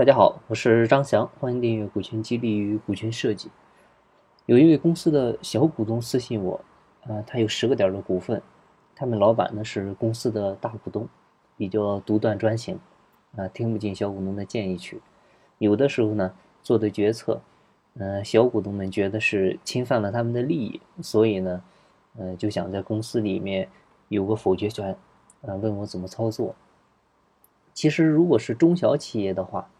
大家好，我是张翔，欢迎订阅《股权激励与股权设计》。有一位公司的小股东私信我，啊，他有十个点的股份，他们老板呢是公司的大股东，比较独断专行，啊，听不进小股东的建议去，有的时候呢做的决策，嗯，小股东们觉得是侵犯了他们的利益，所以呢，嗯，就想在公司里面有个否决权，啊，问我怎么操作。其实如果是中小企业的话，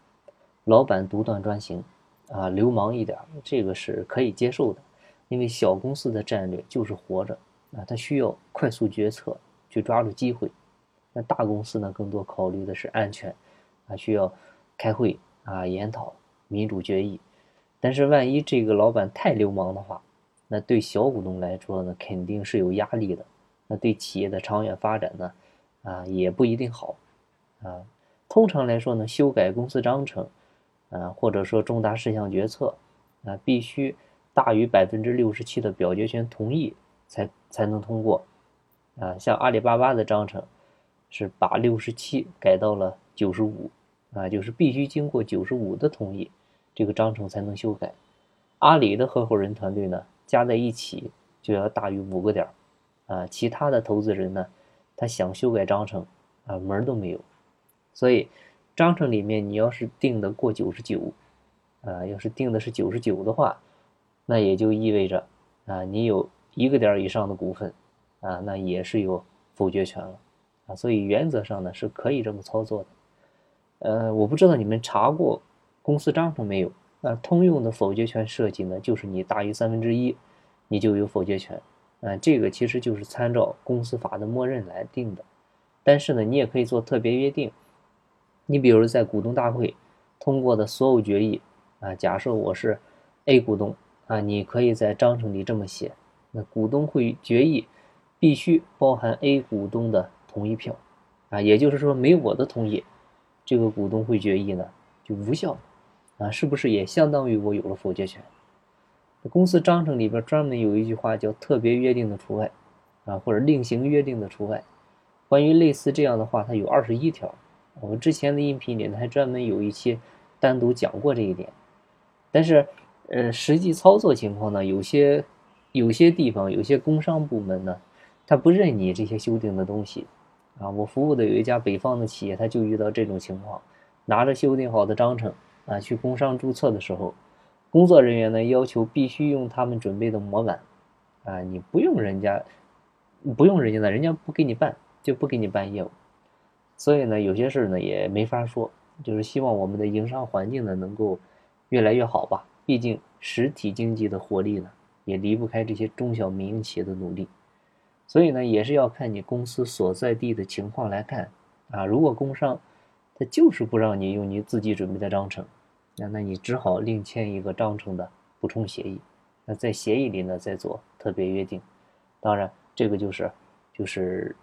老板独断专行，啊，流氓一点，这个是可以接受的，因为小公司的战略就是活着，啊，它需要快速决策，去抓住机会。那大公司呢，更多考虑的是安全，啊，需要开会啊，研讨，民主决议。但是万一这个老板太流氓的话，那对小股东来说呢，肯定是有压力的，那对企业的长远发展呢，啊，也不一定好，啊，通常来说呢，修改公司章程。啊，或者说重大事项决策，啊，必须大于百分之六十七的表决权同意才才能通过，啊，像阿里巴巴的章程是把六十七改到了九十五，啊，就是必须经过九十五的同意，这个章程才能修改。阿里的合伙人团队呢，加在一起就要大于五个点啊，其他的投资人呢，他想修改章程啊，门儿都没有，所以。章程里面，你要是定的过九十九，啊，要是定的是九十九的话，那也就意味着，啊，你有一个点以上的股份，啊，那也是有否决权了，啊，所以原则上呢是可以这么操作的。呃，我不知道你们查过公司章程没有？那通用的否决权设计呢，就是你大于三分之一，你就有否决权，啊，这个其实就是参照公司法的默认来定的，但是呢，你也可以做特别约定。你比如在股东大会通过的所有决议啊，假设我是 A 股东啊，你可以在章程里这么写：那股东会决议必须包含 A 股东的同意票啊，也就是说没我的同意，这个股东会决议呢就无效啊，是不是也相当于我有了否决权？公司章程里边专门有一句话叫“特别约定的除外”啊，或者另行约定的除外。关于类似这样的话，它有二十一条。我们之前的音频里呢，还专门有一期单独讲过这一点，但是，呃，实际操作情况呢，有些有些地方，有些工商部门呢，他不认你这些修订的东西，啊，我服务的有一家北方的企业，他就遇到这种情况，拿着修订好的章程啊，去工商注册的时候，工作人员呢要求必须用他们准备的模板，啊，你不用人家，不用人家的，人家不给你办，就不给你办业务。所以呢，有些事呢也没法说，就是希望我们的营商环境呢能够越来越好吧。毕竟实体经济的活力呢也离不开这些中小民营企业的努力。所以呢，也是要看你公司所在地的情况来看啊。如果工商他就是不让你用你自己准备的章程，那那你只好另签一个章程的补充协议。那在协议里呢再做特别约定。当然，这个就是就是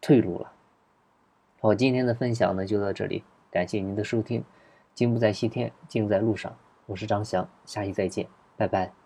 退路了。好，今天的分享呢就到这里，感谢您的收听。金不在西天，静在路上。我是张翔，下期再见，拜拜。